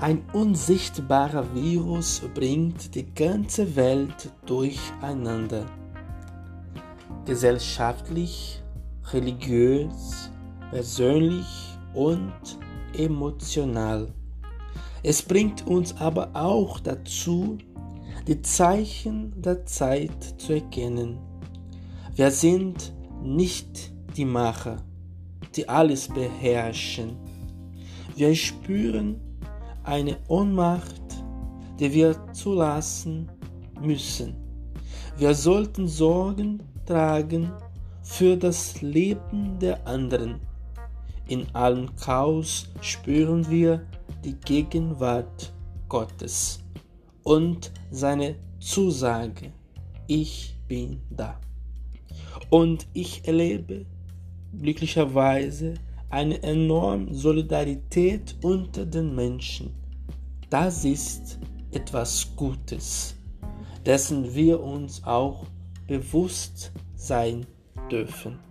Ein unsichtbarer Virus bringt die ganze Welt durcheinander. Gesellschaftlich, religiös, persönlich und emotional. Es bringt uns aber auch dazu, die Zeichen der Zeit zu erkennen. Wir sind nicht die Macher, die alles beherrschen. Wir spüren eine Ohnmacht, die wir zulassen müssen. Wir sollten Sorgen tragen für das Leben der anderen. In allem Chaos spüren wir die Gegenwart Gottes und seine Zusage, ich bin da. Und ich erlebe glücklicherweise eine enorme Solidarität unter den Menschen. Das ist etwas Gutes, dessen wir uns auch bewusst sein dürfen.